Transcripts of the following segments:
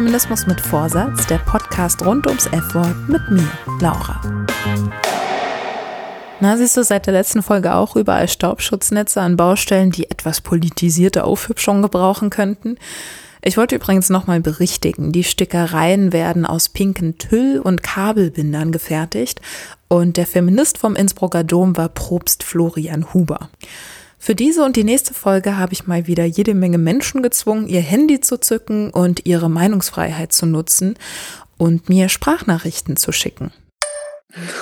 Feminismus mit Vorsatz, der Podcast rund ums F-Wort mit mir, Laura. Na, siehst du seit der letzten Folge auch überall Staubschutznetze an Baustellen, die etwas politisierte Aufhübschung gebrauchen könnten? Ich wollte übrigens nochmal berichtigen, die Stickereien werden aus pinken Tüll- und Kabelbindern gefertigt und der Feminist vom Innsbrucker Dom war Probst Florian Huber. Für diese und die nächste Folge habe ich mal wieder jede Menge Menschen gezwungen, ihr Handy zu zücken und ihre Meinungsfreiheit zu nutzen und mir Sprachnachrichten zu schicken.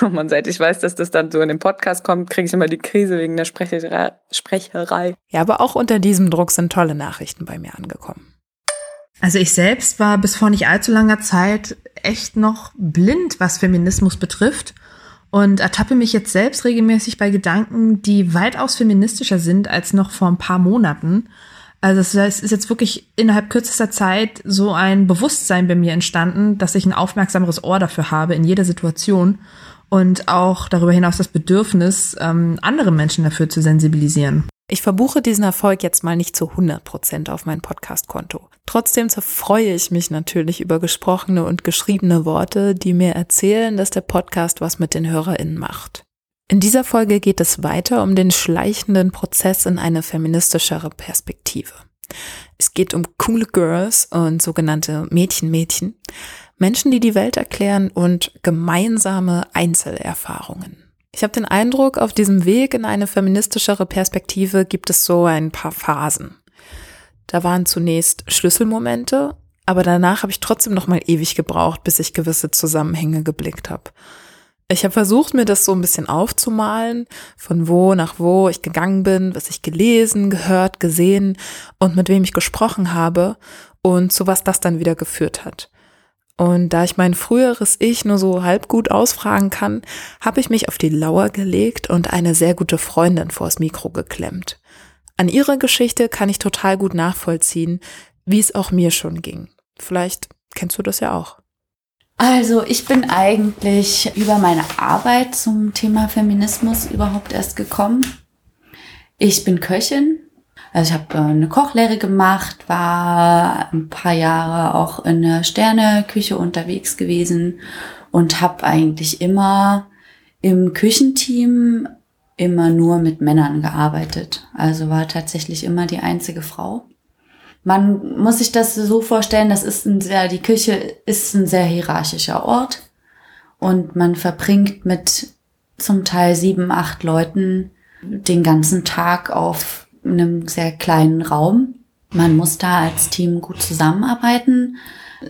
Oh man, seit ich weiß, dass das dann so in den Podcast kommt, kriege ich immer die Krise wegen der Sprecherei. Sprecherei. Ja, aber auch unter diesem Druck sind tolle Nachrichten bei mir angekommen. Also ich selbst war bis vor nicht allzu langer Zeit echt noch blind, was Feminismus betrifft und ertappe mich jetzt selbst regelmäßig bei Gedanken, die weitaus feministischer sind als noch vor ein paar Monaten. Also es ist jetzt wirklich innerhalb kürzester Zeit so ein Bewusstsein bei mir entstanden, dass ich ein aufmerksameres Ohr dafür habe in jeder Situation und auch darüber hinaus das Bedürfnis, ähm, andere Menschen dafür zu sensibilisieren. Ich verbuche diesen Erfolg jetzt mal nicht zu 100 Prozent auf mein Podcast-Konto. Trotzdem zerfreue ich mich natürlich über gesprochene und geschriebene Worte, die mir erzählen, dass der Podcast was mit den HörerInnen macht. In dieser Folge geht es weiter um den schleichenden Prozess in eine feministischere Perspektive. Es geht um coole Girls und sogenannte Mädchen-Mädchen, Menschen, die die Welt erklären und gemeinsame Einzelerfahrungen. Ich habe den Eindruck, auf diesem Weg in eine feministischere Perspektive gibt es so ein paar Phasen. Da waren zunächst Schlüsselmomente, aber danach habe ich trotzdem noch mal ewig gebraucht, bis ich gewisse Zusammenhänge geblickt habe. Ich habe versucht, mir das so ein bisschen aufzumalen, von wo nach wo ich gegangen bin, was ich gelesen, gehört, gesehen und mit wem ich gesprochen habe und zu was das dann wieder geführt hat. Und da ich mein früheres Ich nur so halb gut ausfragen kann, habe ich mich auf die Lauer gelegt und eine sehr gute Freundin vors Mikro geklemmt. An ihrer Geschichte kann ich total gut nachvollziehen, wie es auch mir schon ging. Vielleicht kennst du das ja auch. Also ich bin eigentlich über meine Arbeit zum Thema Feminismus überhaupt erst gekommen. Ich bin Köchin also ich habe äh, eine Kochlehre gemacht, war ein paar Jahre auch in der Sterneküche unterwegs gewesen und habe eigentlich immer im Küchenteam immer nur mit Männern gearbeitet. Also war tatsächlich immer die einzige Frau. Man muss sich das so vorstellen, das ist ein sehr, die Küche ist ein sehr hierarchischer Ort und man verbringt mit zum Teil sieben, acht Leuten den ganzen Tag auf einem sehr kleinen Raum. Man muss da als Team gut zusammenarbeiten.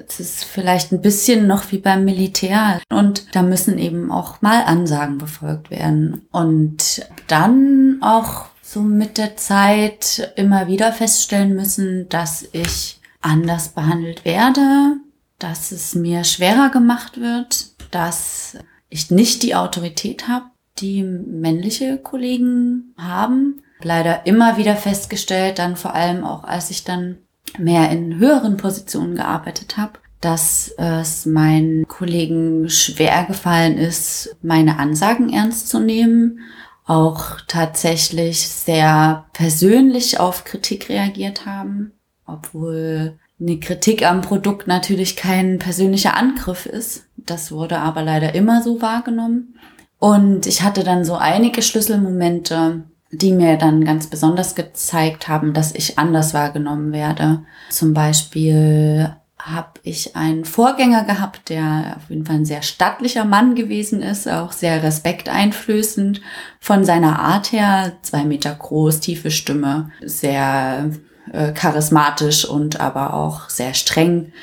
Es ist vielleicht ein bisschen noch wie beim Militär und da müssen eben auch mal Ansagen befolgt werden. Und dann auch so mit der Zeit immer wieder feststellen müssen, dass ich anders behandelt werde, dass es mir schwerer gemacht wird, dass ich nicht die Autorität habe, die männliche Kollegen haben leider immer wieder festgestellt, dann vor allem auch als ich dann mehr in höheren Positionen gearbeitet habe, dass es meinen Kollegen schwer gefallen ist, meine Ansagen ernst zu nehmen, auch tatsächlich sehr persönlich auf Kritik reagiert haben, obwohl eine Kritik am Produkt natürlich kein persönlicher Angriff ist. Das wurde aber leider immer so wahrgenommen. Und ich hatte dann so einige Schlüsselmomente, die mir dann ganz besonders gezeigt haben, dass ich anders wahrgenommen werde. Zum Beispiel habe ich einen Vorgänger gehabt, der auf jeden Fall ein sehr stattlicher Mann gewesen ist, auch sehr respekteinflößend von seiner Art her, zwei Meter groß, tiefe Stimme, sehr äh, charismatisch und aber auch sehr streng.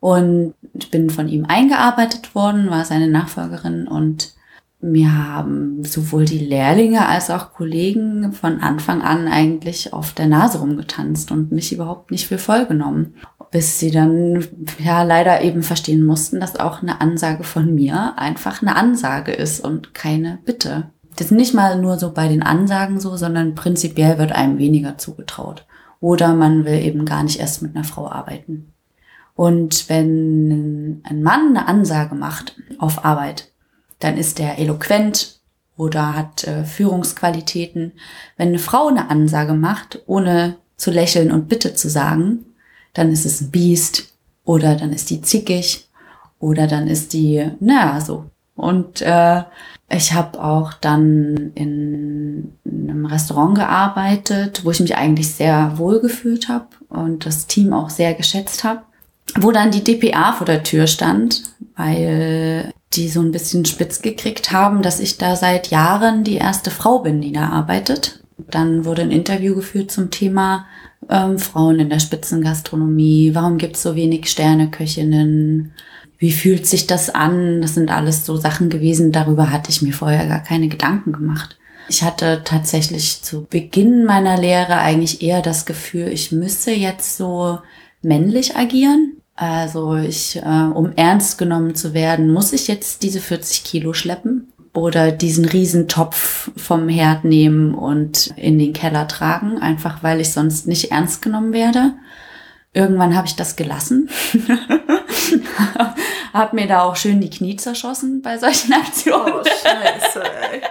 Und ich bin von ihm eingearbeitet worden, war seine Nachfolgerin und mir haben sowohl die Lehrlinge als auch Kollegen von Anfang an eigentlich auf der Nase rumgetanzt und mich überhaupt nicht für voll genommen. Bis sie dann ja leider eben verstehen mussten, dass auch eine Ansage von mir einfach eine Ansage ist und keine Bitte. Das ist nicht mal nur so bei den Ansagen so, sondern prinzipiell wird einem weniger zugetraut. Oder man will eben gar nicht erst mit einer Frau arbeiten. Und wenn ein Mann eine Ansage macht auf Arbeit, dann ist er eloquent oder hat äh, Führungsqualitäten. Wenn eine Frau eine Ansage macht, ohne zu lächeln und Bitte zu sagen, dann ist es ein Biest oder dann ist die zickig oder dann ist die, naja, so. Und äh, ich habe auch dann in einem Restaurant gearbeitet, wo ich mich eigentlich sehr wohl gefühlt habe und das Team auch sehr geschätzt habe. Wo dann die DPA vor der Tür stand, weil die so ein bisschen spitz gekriegt haben, dass ich da seit Jahren die erste Frau bin, die da arbeitet. Dann wurde ein Interview geführt zum Thema ähm, Frauen in der Spitzengastronomie. Warum gibt es so wenig Sterneköchinnen? Wie fühlt sich das an? Das sind alles so Sachen gewesen, darüber hatte ich mir vorher gar keine Gedanken gemacht. Ich hatte tatsächlich zu Beginn meiner Lehre eigentlich eher das Gefühl, ich müsse jetzt so männlich agieren. Also ich, äh, um ernst genommen zu werden, muss ich jetzt diese 40 Kilo schleppen oder diesen Riesentopf vom Herd nehmen und in den Keller tragen, einfach weil ich sonst nicht ernst genommen werde. Irgendwann habe ich das gelassen. hab mir da auch schön die Knie zerschossen bei solchen Aktionen. Oh, scheiße, ey.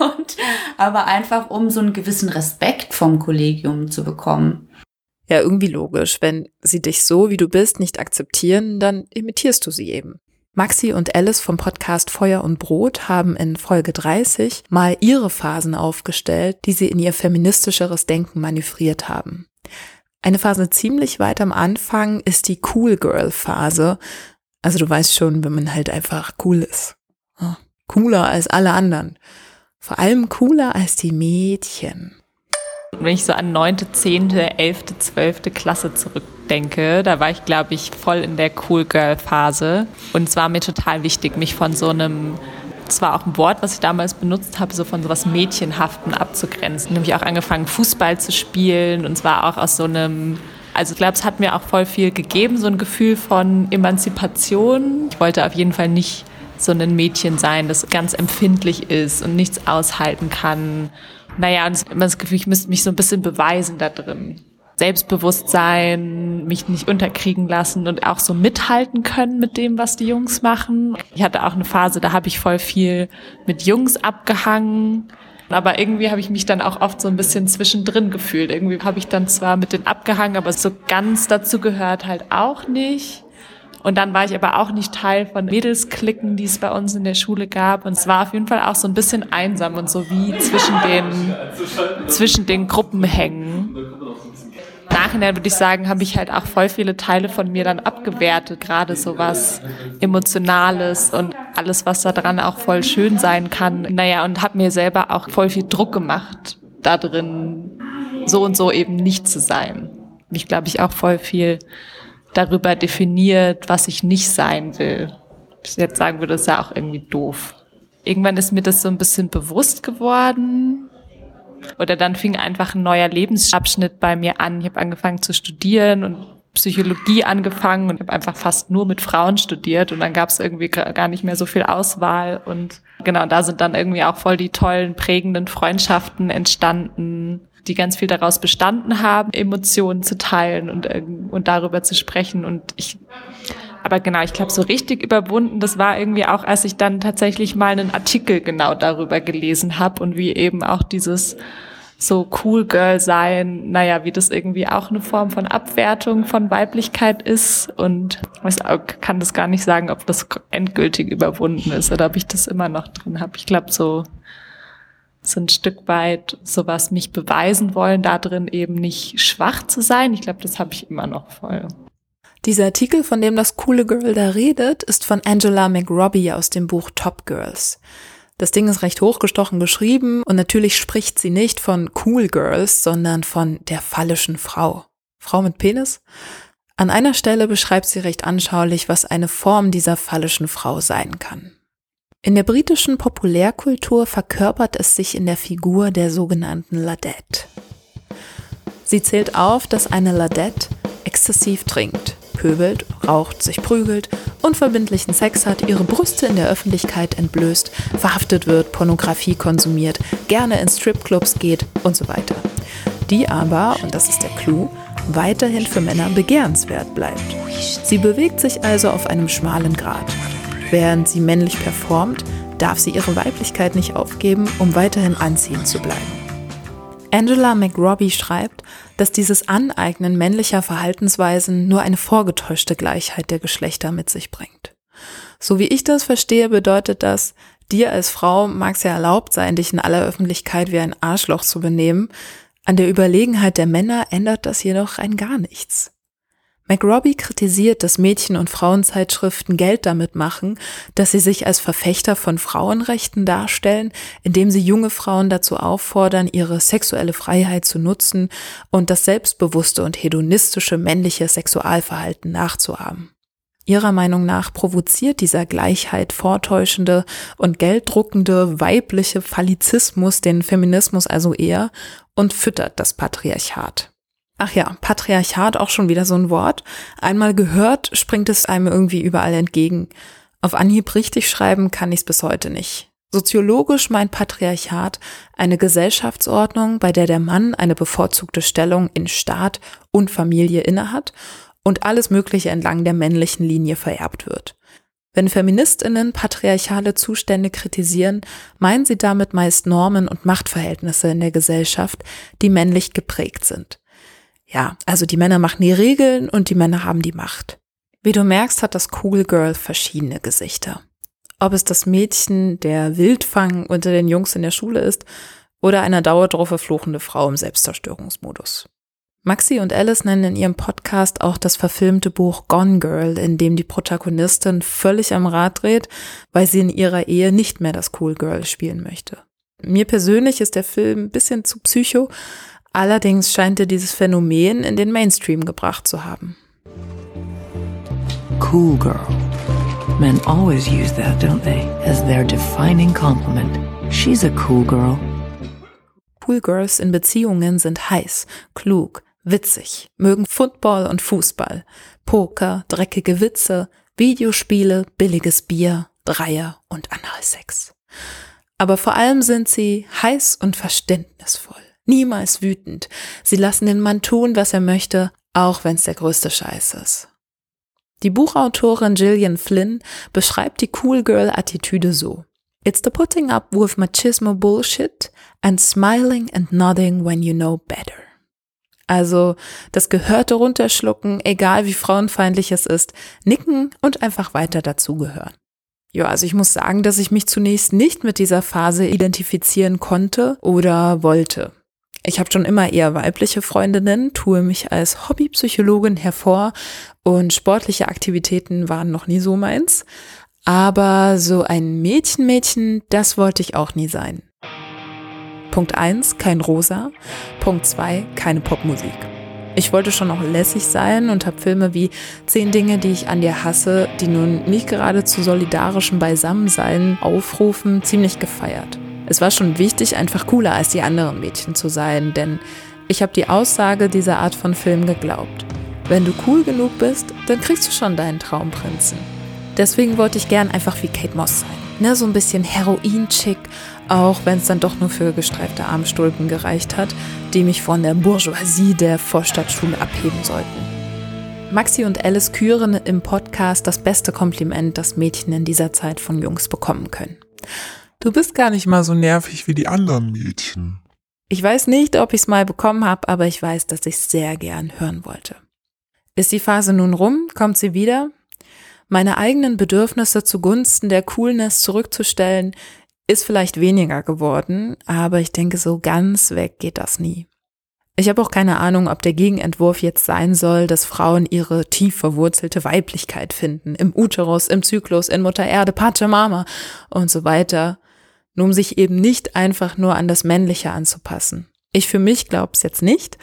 Und, aber einfach, um so einen gewissen Respekt vom Kollegium zu bekommen. Ja, irgendwie logisch. Wenn sie dich so, wie du bist, nicht akzeptieren, dann imitierst du sie eben. Maxi und Alice vom Podcast Feuer und Brot haben in Folge 30 mal ihre Phasen aufgestellt, die sie in ihr feministischeres Denken manövriert haben. Eine Phase ziemlich weit am Anfang ist die Cool Girl Phase. Also du weißt schon, wenn man halt einfach cool ist. Cooler als alle anderen. Vor allem cooler als die Mädchen. Wenn ich so an neunte, zehnte, elfte, zwölfte Klasse zurückdenke, da war ich, glaube ich, voll in der Cool Girl Phase. Und es war mir total wichtig, mich von so einem das war auch ein Wort, was ich damals benutzt habe, so von so was Mädchenhaften abzugrenzen. Nämlich auch angefangen, Fußball zu spielen und zwar auch aus so einem, also ich glaube, es hat mir auch voll viel gegeben, so ein Gefühl von Emanzipation. Ich wollte auf jeden Fall nicht so ein Mädchen sein, das ganz empfindlich ist und nichts aushalten kann naja, und ich habe immer das Gefühl, ich müsste mich so ein bisschen beweisen da drin. Selbstbewusstsein, mich nicht unterkriegen lassen und auch so mithalten können mit dem, was die Jungs machen. Ich hatte auch eine Phase, da habe ich voll viel mit Jungs abgehangen. Aber irgendwie habe ich mich dann auch oft so ein bisschen zwischendrin gefühlt. Irgendwie habe ich dann zwar mit denen abgehangen, aber so ganz dazu gehört halt auch nicht. Und dann war ich aber auch nicht Teil von Mädelsklicken, die es bei uns in der Schule gab. Und es war auf jeden Fall auch so ein bisschen einsam und so wie zwischen den, zwischen den Gruppen hängen. Nachhinein würde ich sagen, habe ich halt auch voll viele Teile von mir dann abgewertet, gerade so was Emotionales und alles, was da dran auch voll schön sein kann. Naja, und habe mir selber auch voll viel Druck gemacht, da drin so und so eben nicht zu sein. Mich, glaube ich, auch voll viel darüber definiert, was ich nicht sein will. Ich jetzt sagen würde, ist ja auch irgendwie doof. Irgendwann ist mir das so ein bisschen bewusst geworden. Oder dann fing einfach ein neuer Lebensabschnitt bei mir an. Ich habe angefangen zu studieren und Psychologie angefangen und habe einfach fast nur mit Frauen studiert und dann gab es irgendwie gar nicht mehr so viel Auswahl und genau da sind dann irgendwie auch voll die tollen prägenden Freundschaften entstanden die ganz viel daraus bestanden haben, Emotionen zu teilen und, und darüber zu sprechen. Und ich, aber genau, ich glaube, so richtig überwunden, das war irgendwie auch, als ich dann tatsächlich mal einen Artikel genau darüber gelesen habe und wie eben auch dieses so cool Girl sein, naja, wie das irgendwie auch eine Form von Abwertung von Weiblichkeit ist und ich kann das gar nicht sagen, ob das endgültig überwunden ist oder ob ich das immer noch drin habe. Ich glaube, so so ein Stück weit sowas mich beweisen wollen, da drin eben nicht schwach zu sein. Ich glaube, das habe ich immer noch voll. Dieser Artikel, von dem das coole Girl da redet, ist von Angela McRobbie aus dem Buch Top Girls. Das Ding ist recht hochgestochen geschrieben und natürlich spricht sie nicht von Cool Girls, sondern von der phallischen Frau. Frau mit Penis? An einer Stelle beschreibt sie recht anschaulich, was eine Form dieser phallischen Frau sein kann. In der britischen Populärkultur verkörpert es sich in der Figur der sogenannten Ladette. Sie zählt auf, dass eine Ladette exzessiv trinkt, pöbelt, raucht, sich prügelt, unverbindlichen Sex hat, ihre Brüste in der Öffentlichkeit entblößt, verhaftet wird, Pornografie konsumiert, gerne in Stripclubs geht und so weiter. Die aber, und das ist der Clou, weiterhin für Männer begehrenswert bleibt. Sie bewegt sich also auf einem schmalen Grat. Während sie männlich performt, darf sie ihre Weiblichkeit nicht aufgeben, um weiterhin anziehend zu bleiben. Angela McRobbie schreibt, dass dieses Aneignen männlicher Verhaltensweisen nur eine vorgetäuschte Gleichheit der Geschlechter mit sich bringt. So wie ich das verstehe, bedeutet das, dir als Frau mag es ja erlaubt sein, dich in aller Öffentlichkeit wie ein Arschloch zu benehmen. An der Überlegenheit der Männer ändert das jedoch rein gar nichts. McRobbie kritisiert, dass Mädchen- und Frauenzeitschriften Geld damit machen, dass sie sich als Verfechter von Frauenrechten darstellen, indem sie junge Frauen dazu auffordern, ihre sexuelle Freiheit zu nutzen und das selbstbewusste und hedonistische männliche Sexualverhalten nachzuahmen. Ihrer Meinung nach provoziert dieser Gleichheit vortäuschende und gelddruckende weibliche Phallizismus den Feminismus also eher und füttert das Patriarchat. Ach ja, Patriarchat auch schon wieder so ein Wort. Einmal gehört, springt es einem irgendwie überall entgegen. Auf Anhieb richtig schreiben kann ich es bis heute nicht. Soziologisch meint Patriarchat eine Gesellschaftsordnung, bei der der Mann eine bevorzugte Stellung in Staat und Familie innehat und alles Mögliche entlang der männlichen Linie vererbt wird. Wenn Feministinnen patriarchale Zustände kritisieren, meinen sie damit meist Normen und Machtverhältnisse in der Gesellschaft, die männlich geprägt sind. Ja, also die Männer machen die Regeln und die Männer haben die Macht. Wie du merkst, hat das Cool Girl verschiedene Gesichter. Ob es das Mädchen, der Wildfang unter den Jungs in der Schule ist, oder eine dauerdrauf verfluchende Frau im Selbstzerstörungsmodus. Maxi und Alice nennen in ihrem Podcast auch das verfilmte Buch Gone Girl, in dem die Protagonistin völlig am Rad dreht, weil sie in ihrer Ehe nicht mehr das Cool Girl spielen möchte. Mir persönlich ist der Film ein bisschen zu psycho, allerdings scheint er dieses Phänomen in den Mainstream gebracht zu haben. Cool Girl. Men always use that, don't they, as their defining compliment. She's a cool girl. Cool Girls in Beziehungen sind heiß, klug, witzig, mögen Football und Fußball, Poker, dreckige Witze, Videospiele, billiges Bier, Dreier und Analsex. Aber vor allem sind sie heiß und verständnisvoll, niemals wütend. Sie lassen den Mann tun, was er möchte, auch wenn es der größte Scheiß ist. Die Buchautorin Gillian Flynn beschreibt die Cool Girl Attitüde so. It's the putting up with machismo bullshit and smiling and nodding when you know better. Also das Gehörte runterschlucken, egal wie frauenfeindlich es ist, nicken und einfach weiter dazugehören. Ja, also ich muss sagen, dass ich mich zunächst nicht mit dieser Phase identifizieren konnte oder wollte. Ich habe schon immer eher weibliche Freundinnen, tue mich als Hobbypsychologin hervor und sportliche Aktivitäten waren noch nie so meins. Aber so ein Mädchenmädchen, das wollte ich auch nie sein. Punkt 1, kein Rosa. Punkt 2, keine Popmusik. Ich wollte schon auch lässig sein und habe Filme wie Zehn Dinge, die ich an dir hasse, die nun nicht gerade zu solidarischem Beisammensein aufrufen, ziemlich gefeiert. Es war schon wichtig, einfach cooler als die anderen Mädchen zu sein, denn ich habe die Aussage dieser Art von Film geglaubt. Wenn du cool genug bist, dann kriegst du schon deinen Traumprinzen. Deswegen wollte ich gern einfach wie Kate Moss sein. Ne, so ein bisschen Heroin-chick, auch wenn es dann doch nur für gestreifte Armstulpen gereicht hat, die mich von der Bourgeoisie der Vorstadtschule abheben sollten. Maxi und Alice küren im Podcast das beste Kompliment, das Mädchen in dieser Zeit von Jungs bekommen können. Du bist gar nicht mal so nervig wie die anderen Mädchen. Ich weiß nicht, ob ich es mal bekommen habe, aber ich weiß, dass ich es sehr gern hören wollte. Ist die Phase nun rum? Kommt sie wieder? Meine eigenen Bedürfnisse zugunsten der Coolness zurückzustellen, ist vielleicht weniger geworden, aber ich denke, so ganz weg geht das nie. Ich habe auch keine Ahnung, ob der Gegenentwurf jetzt sein soll, dass Frauen ihre tief verwurzelte Weiblichkeit finden, im Uterus, im Zyklus, in Mutter Erde, Pachamama und so weiter, nur um sich eben nicht einfach nur an das Männliche anzupassen. Ich für mich glaube es jetzt nicht,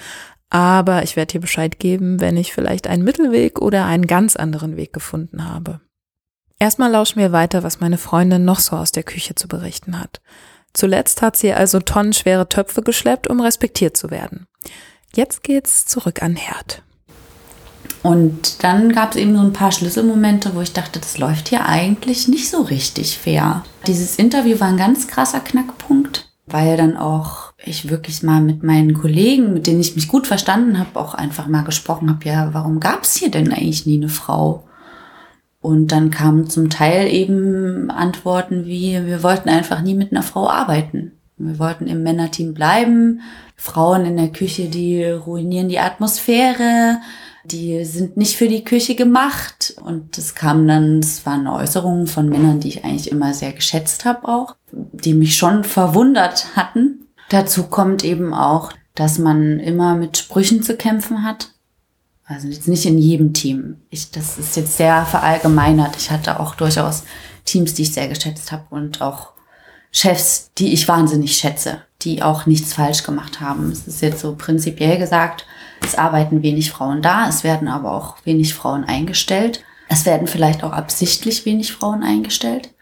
aber ich werde dir Bescheid geben, wenn ich vielleicht einen Mittelweg oder einen ganz anderen Weg gefunden habe. Erstmal lauschen wir weiter, was meine Freundin noch so aus der Küche zu berichten hat. Zuletzt hat sie also tonnenschwere Töpfe geschleppt, um respektiert zu werden. Jetzt geht's zurück an Herd. Und dann gab es eben so ein paar Schlüsselmomente, wo ich dachte, das läuft hier eigentlich nicht so richtig fair. Dieses Interview war ein ganz krasser Knackpunkt, weil dann auch ich wirklich mal mit meinen Kollegen, mit denen ich mich gut verstanden habe, auch einfach mal gesprochen habe, ja, warum gab es hier denn eigentlich nie eine Frau? Und dann kamen zum Teil eben Antworten wie, wir wollten einfach nie mit einer Frau arbeiten. Wir wollten im Männerteam bleiben. Frauen in der Küche, die ruinieren die Atmosphäre, die sind nicht für die Küche gemacht. Und das kam dann, das waren Äußerungen von Männern, die ich eigentlich immer sehr geschätzt habe auch, die mich schon verwundert hatten. Dazu kommt eben auch, dass man immer mit Sprüchen zu kämpfen hat. Also jetzt nicht in jedem Team. Ich, das ist jetzt sehr verallgemeinert. Ich hatte auch durchaus Teams, die ich sehr geschätzt habe und auch Chefs, die ich wahnsinnig schätze, die auch nichts falsch gemacht haben. Es ist jetzt so prinzipiell gesagt, es arbeiten wenig Frauen da, es werden aber auch wenig Frauen eingestellt. Es werden vielleicht auch absichtlich wenig Frauen eingestellt.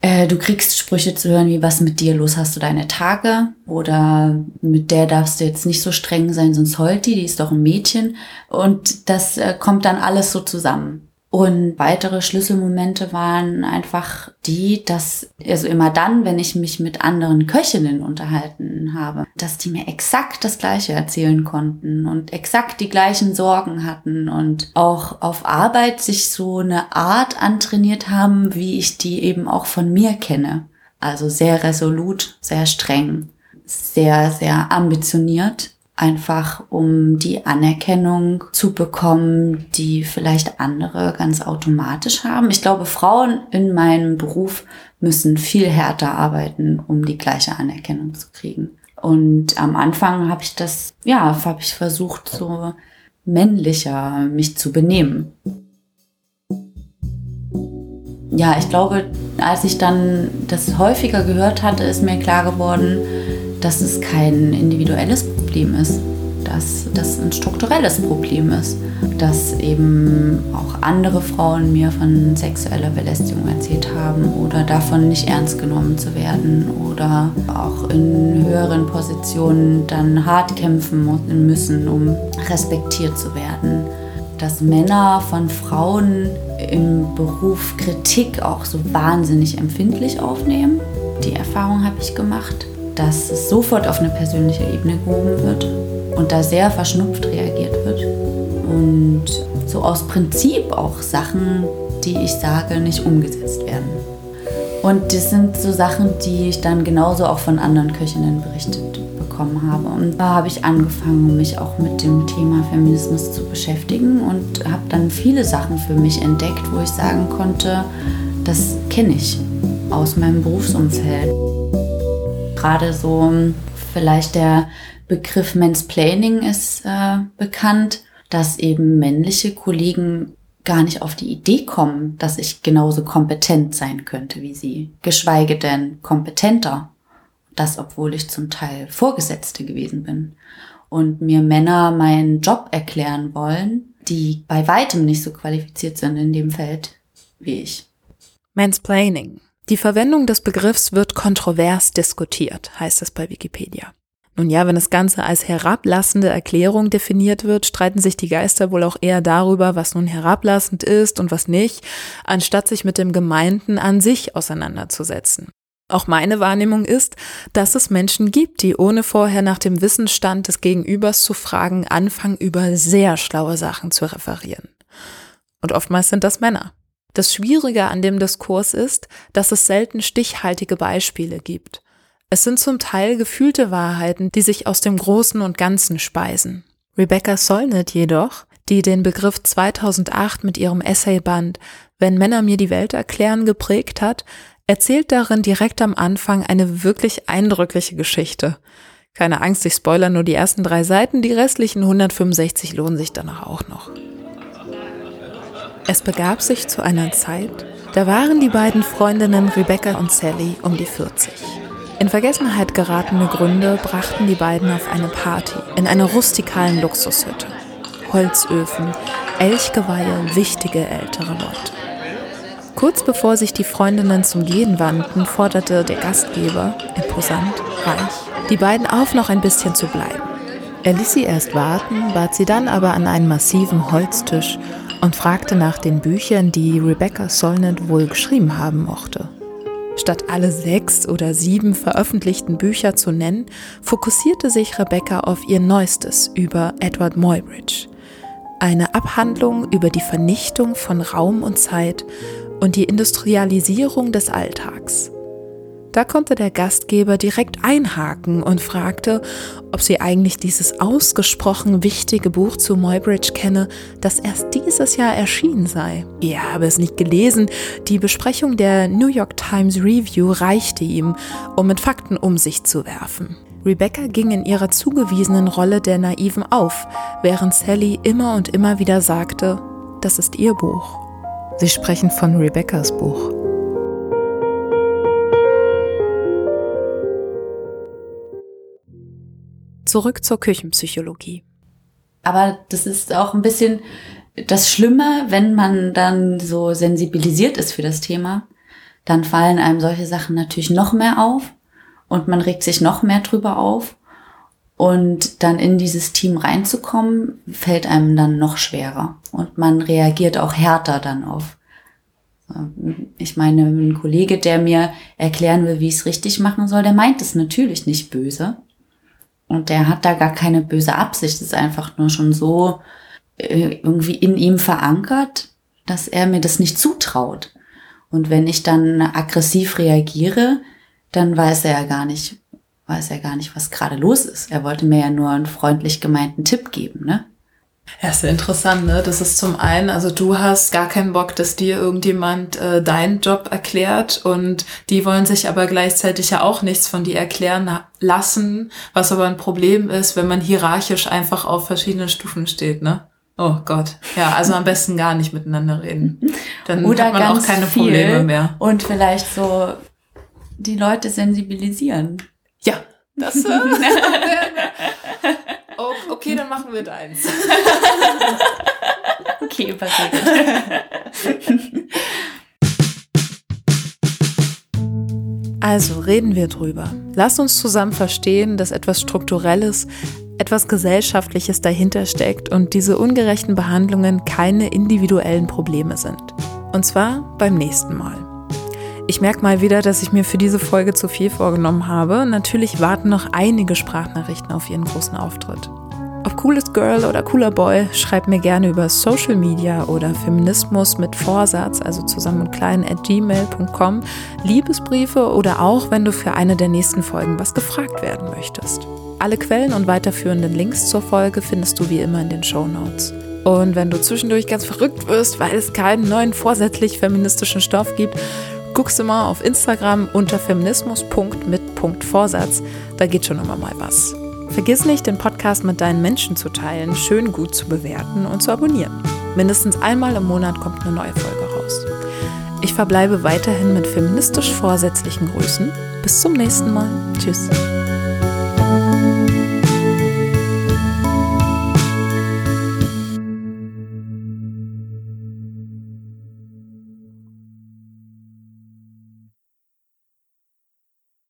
Äh, du kriegst Sprüche zu hören wie, was mit dir los, hast du deine Tage? Oder mit der darfst du jetzt nicht so streng sein, sonst heult die, die ist doch ein Mädchen. Und das äh, kommt dann alles so zusammen. Und weitere Schlüsselmomente waren einfach die, dass, also immer dann, wenn ich mich mit anderen Köchinnen unterhalten habe, dass die mir exakt das Gleiche erzählen konnten und exakt die gleichen Sorgen hatten und auch auf Arbeit sich so eine Art antrainiert haben, wie ich die eben auch von mir kenne. Also sehr resolut, sehr streng, sehr, sehr ambitioniert einfach um die Anerkennung zu bekommen, die vielleicht andere ganz automatisch haben. Ich glaube, Frauen in meinem Beruf müssen viel härter arbeiten, um die gleiche Anerkennung zu kriegen. Und am Anfang habe ich das, ja, habe ich versucht, so männlicher mich zu benehmen. Ja, ich glaube, als ich dann das häufiger gehört hatte, ist mir klar geworden, dass es kein individuelles Problem ist, dass das ein strukturelles Problem ist, dass eben auch andere Frauen mir von sexueller Belästigung erzählt haben oder davon nicht ernst genommen zu werden oder auch in höheren Positionen dann hart kämpfen müssen, um respektiert zu werden. Dass Männer von Frauen im Beruf Kritik auch so wahnsinnig empfindlich aufnehmen. Die Erfahrung habe ich gemacht dass es sofort auf eine persönliche Ebene gehoben wird und da sehr verschnupft reagiert wird. Und so aus Prinzip auch Sachen, die ich sage, nicht umgesetzt werden. Und das sind so Sachen, die ich dann genauso auch von anderen Köchinnen berichtet bekommen habe. Und da habe ich angefangen, mich auch mit dem Thema Feminismus zu beschäftigen und habe dann viele Sachen für mich entdeckt, wo ich sagen konnte, das kenne ich aus meinem Berufsumfeld. Gerade so vielleicht der Begriff Mansplaining ist äh, bekannt, dass eben männliche Kollegen gar nicht auf die Idee kommen, dass ich genauso kompetent sein könnte wie sie, geschweige denn kompetenter. Das, obwohl ich zum Teil Vorgesetzte gewesen bin. Und mir Männer meinen Job erklären wollen, die bei weitem nicht so qualifiziert sind in dem Feld wie ich. Mansplaining. Die Verwendung des Begriffs wird kontrovers diskutiert, heißt es bei Wikipedia. Nun ja, wenn das Ganze als herablassende Erklärung definiert wird, streiten sich die Geister wohl auch eher darüber, was nun herablassend ist und was nicht, anstatt sich mit dem Gemeinten an sich auseinanderzusetzen. Auch meine Wahrnehmung ist, dass es Menschen gibt, die ohne vorher nach dem Wissensstand des Gegenübers zu fragen, anfangen, über sehr schlaue Sachen zu referieren. Und oftmals sind das Männer. Das Schwierige an dem Diskurs ist, dass es selten stichhaltige Beispiele gibt. Es sind zum Teil gefühlte Wahrheiten, die sich aus dem Großen und Ganzen speisen. Rebecca Solnit jedoch, die den Begriff 2008 mit ihrem Essayband Wenn Männer mir die Welt erklären geprägt hat, erzählt darin direkt am Anfang eine wirklich eindrückliche Geschichte. Keine Angst, ich spoilere nur die ersten drei Seiten, die restlichen 165 lohnen sich danach auch noch. Es begab sich zu einer Zeit, da waren die beiden Freundinnen Rebecca und Sally um die 40. In Vergessenheit geratene Gründe brachten die beiden auf eine Party in einer rustikalen Luxushütte. Holzöfen, Elchgeweihe, wichtige ältere Leute. Kurz bevor sich die Freundinnen zum Gehen wandten, forderte der Gastgeber, imposant, reich, die beiden auf, noch ein bisschen zu bleiben. Er ließ sie erst warten, bat sie dann aber an einen massiven Holztisch und fragte nach den Büchern, die Rebecca Solnit wohl geschrieben haben mochte. Statt alle sechs oder sieben veröffentlichten Bücher zu nennen, fokussierte sich Rebecca auf ihr neuestes über Edward Muybridge. Eine Abhandlung über die Vernichtung von Raum und Zeit und die Industrialisierung des Alltags. Da konnte der Gastgeber direkt einhaken und fragte, ob sie eigentlich dieses ausgesprochen wichtige Buch zu Muybridge kenne, das erst dieses Jahr erschienen sei. Er habe es nicht gelesen, die Besprechung der New York Times Review reichte ihm, um mit Fakten um sich zu werfen. Rebecca ging in ihrer zugewiesenen Rolle der Naiven auf, während Sally immer und immer wieder sagte, das ist ihr Buch. Sie sprechen von Rebeccas Buch. Zurück zur Küchenpsychologie. Aber das ist auch ein bisschen das Schlimme, wenn man dann so sensibilisiert ist für das Thema, dann fallen einem solche Sachen natürlich noch mehr auf und man regt sich noch mehr drüber auf. Und dann in dieses Team reinzukommen, fällt einem dann noch schwerer. Und man reagiert auch härter dann auf. Ich meine, ein Kollege, der mir erklären will, wie ich es richtig machen soll, der meint es natürlich nicht böse. Und der hat da gar keine böse Absicht. Ist einfach nur schon so äh, irgendwie in ihm verankert, dass er mir das nicht zutraut. Und wenn ich dann aggressiv reagiere, dann weiß er ja gar nicht, weiß er gar nicht, was gerade los ist. Er wollte mir ja nur einen freundlich gemeinten Tipp geben, ne? Ja, ist ja interessant, ne? Das ist zum einen, also du hast gar keinen Bock, dass dir irgendjemand äh, deinen Job erklärt und die wollen sich aber gleichzeitig ja auch nichts von dir erklären lassen, was aber ein Problem ist, wenn man hierarchisch einfach auf verschiedenen Stufen steht, ne? Oh Gott. Ja, also am besten gar nicht miteinander reden. Dann Oder hat man auch keine Probleme mehr. Und vielleicht so die Leute sensibilisieren. Ja, das äh, machen wir deins. okay, passiert. Also reden wir drüber. Lass uns zusammen verstehen, dass etwas Strukturelles, etwas Gesellschaftliches dahinter steckt und diese ungerechten Behandlungen keine individuellen Probleme sind. Und zwar beim nächsten Mal. Ich merke mal wieder, dass ich mir für diese Folge zu viel vorgenommen habe. Natürlich warten noch einige Sprachnachrichten auf ihren großen Auftritt. Ob cooles Girl oder cooler Boy, schreib mir gerne über Social Media oder Feminismus mit Vorsatz, also zusammen und klein at gmail.com, Liebesbriefe oder auch, wenn du für eine der nächsten Folgen was gefragt werden möchtest. Alle Quellen und weiterführenden Links zur Folge findest du wie immer in den Show Notes. Und wenn du zwischendurch ganz verrückt wirst, weil es keinen neuen vorsätzlich feministischen Stoff gibt, guckst du mal auf Instagram unter feminismus.mit.vorsatz. Da geht schon immer mal was. Vergiss nicht, den Podcast mit deinen Menschen zu teilen, schön gut zu bewerten und zu abonnieren. Mindestens einmal im Monat kommt eine neue Folge raus. Ich verbleibe weiterhin mit feministisch vorsätzlichen Grüßen. Bis zum nächsten Mal. Tschüss.